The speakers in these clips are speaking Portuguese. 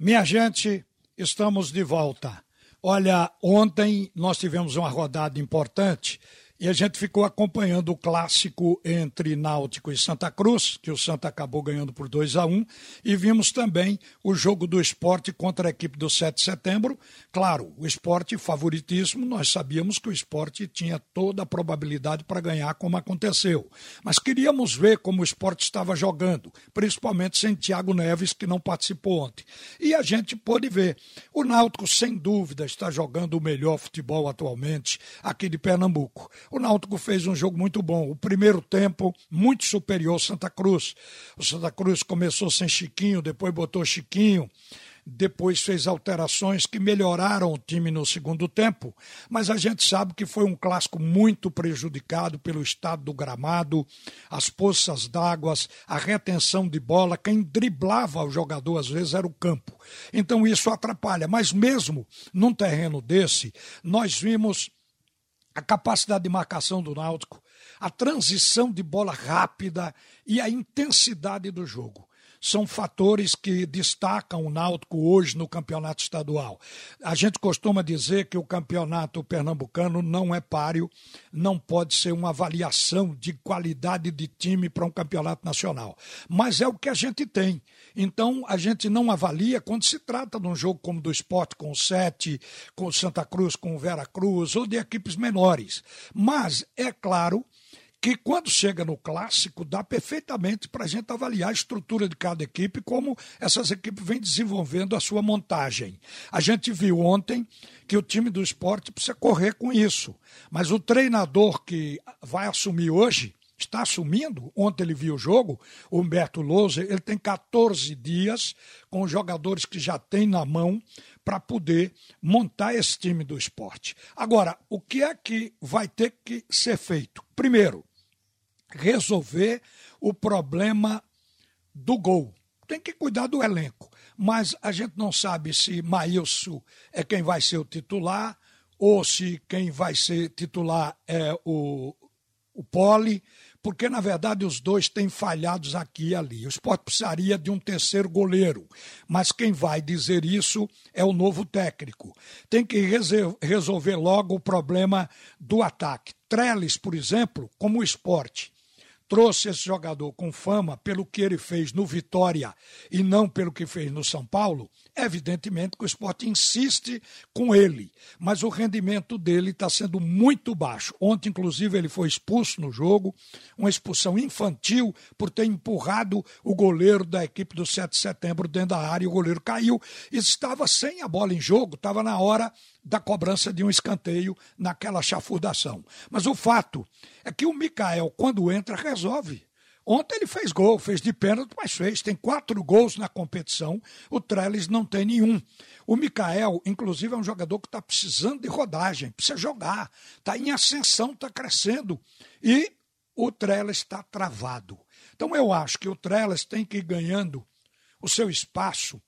Minha gente, estamos de volta. Olha, ontem nós tivemos uma rodada importante e a gente ficou acompanhando o clássico entre Náutico e Santa Cruz, que o Santa acabou ganhando por 2 a 1 e vimos também o jogo do esporte contra a equipe do 7 de setembro. Claro, o esporte favoritíssimo, nós sabíamos que o esporte tinha toda a probabilidade para ganhar, como aconteceu. Mas queríamos ver como o esporte estava jogando, principalmente sem Thiago Neves, que não participou ontem. E a gente pôde ver. O Náutico, sem dúvida, está jogando o melhor futebol atualmente aqui de Pernambuco. O Náutico fez um jogo muito bom. O primeiro tempo, muito superior ao Santa Cruz. O Santa Cruz começou sem Chiquinho, depois botou Chiquinho depois fez alterações que melhoraram o time no segundo tempo, mas a gente sabe que foi um clássico muito prejudicado pelo estado do gramado, as poças d'água, a retenção de bola, quem driblava o jogador às vezes era o campo. Então isso atrapalha, mas mesmo num terreno desse, nós vimos a capacidade de marcação do Náutico, a transição de bola rápida e a intensidade do jogo são fatores que destacam o Náutico hoje no campeonato estadual. A gente costuma dizer que o campeonato pernambucano não é páreo, não pode ser uma avaliação de qualidade de time para um campeonato nacional. Mas é o que a gente tem. Então, a gente não avalia quando se trata de um jogo como do esporte com o Sete, com Santa Cruz, com o Vera Cruz, ou de equipes menores. Mas, é claro que quando chega no clássico, dá perfeitamente para a gente avaliar a estrutura de cada equipe, como essas equipes vêm desenvolvendo a sua montagem. A gente viu ontem que o time do esporte precisa correr com isso, mas o treinador que vai assumir hoje, está assumindo, ontem ele viu o jogo, o Humberto Lousa, ele tem 14 dias com os jogadores que já tem na mão para poder montar esse time do esporte. Agora, o que é que vai ter que ser feito? Primeiro, resolver o problema do gol. Tem que cuidar do elenco. Mas a gente não sabe se Maílson é quem vai ser o titular ou se quem vai ser titular é o, o Poli, porque na verdade os dois têm falhados aqui e ali. O esporte precisaria de um terceiro goleiro, mas quem vai dizer isso é o novo técnico. Tem que resolver logo o problema do ataque. Trellis, por exemplo, como o esporte trouxe esse jogador com fama pelo que ele fez no Vitória e não pelo que fez no São Paulo, evidentemente que o esporte insiste com ele, mas o rendimento dele está sendo muito baixo. Ontem, inclusive, ele foi expulso no jogo, uma expulsão infantil por ter empurrado o goleiro da equipe do 7 de setembro dentro da área e o goleiro caiu. Estava sem a bola em jogo, estava na hora da cobrança de um escanteio naquela chafurdação. Mas o fato é que o Mikael, quando entra, resolve. Ontem ele fez gol, fez de pênalti, mas fez. Tem quatro gols na competição, o Trellis não tem nenhum. O Mikael, inclusive, é um jogador que está precisando de rodagem, precisa jogar, está em ascensão, está crescendo. E o Trellis está travado. Então eu acho que o Trellis tem que ir ganhando o seu espaço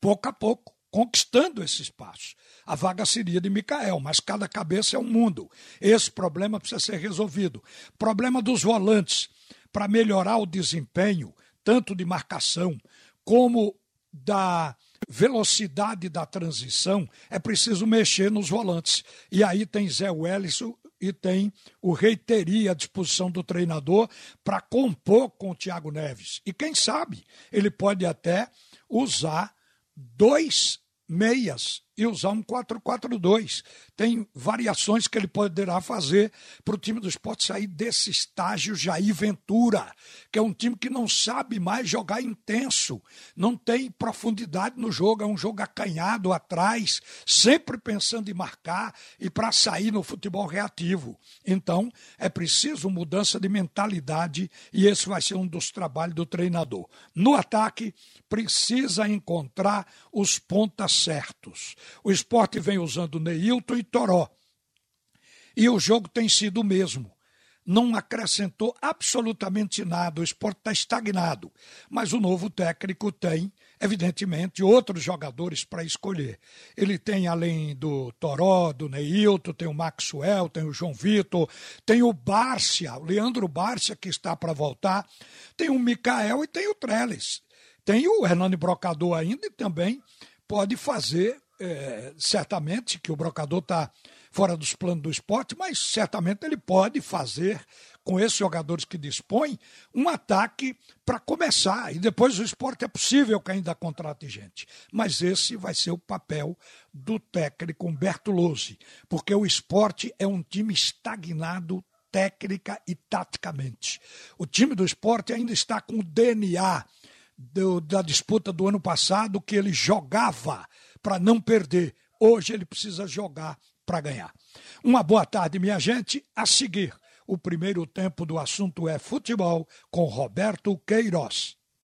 pouco a pouco conquistando esse espaço. A vaga seria de Micael, mas cada cabeça é um mundo. Esse problema precisa ser resolvido. Problema dos volantes. Para melhorar o desempenho, tanto de marcação como da velocidade da transição, é preciso mexer nos volantes. E aí tem Zé Wellison e tem o Reiteri à disposição do treinador para compor com o Thiago Neves. E quem sabe ele pode até usar dois meias e usar um 4-4-2. Tem variações que ele poderá fazer para o time do esporte sair desse estágio Jair Ventura, que é um time que não sabe mais jogar intenso, não tem profundidade no jogo, é um jogo acanhado atrás, sempre pensando em marcar e para sair no futebol reativo. Então, é preciso mudança de mentalidade e esse vai ser um dos trabalhos do treinador. No ataque, precisa encontrar os pontas certos. O esporte vem usando Neilton e Toró. E o jogo tem sido o mesmo. Não acrescentou absolutamente nada, o esporte está estagnado. Mas o novo técnico tem, evidentemente, outros jogadores para escolher. Ele tem, além do Toró, do Neilton, tem o Maxwell, tem o João Vitor, tem o Bárcia, o Leandro Bárcia, que está para voltar, tem o Mikael e tem o Trellis Tem o Hernani Brocador ainda e também pode fazer, é, certamente, que o Brocador está fora dos planos do esporte, mas certamente ele pode fazer com esses jogadores que dispõe um ataque para começar. E depois o esporte é possível que ainda contrate gente. Mas esse vai ser o papel do técnico Humberto Lose, porque o esporte é um time estagnado técnica e taticamente. O time do esporte ainda está com o DNA do, da disputa do ano passado, que ele jogava para não perder. Hoje ele precisa jogar para ganhar. Uma boa tarde, minha gente. A seguir, o primeiro tempo do assunto é futebol com Roberto Queiroz.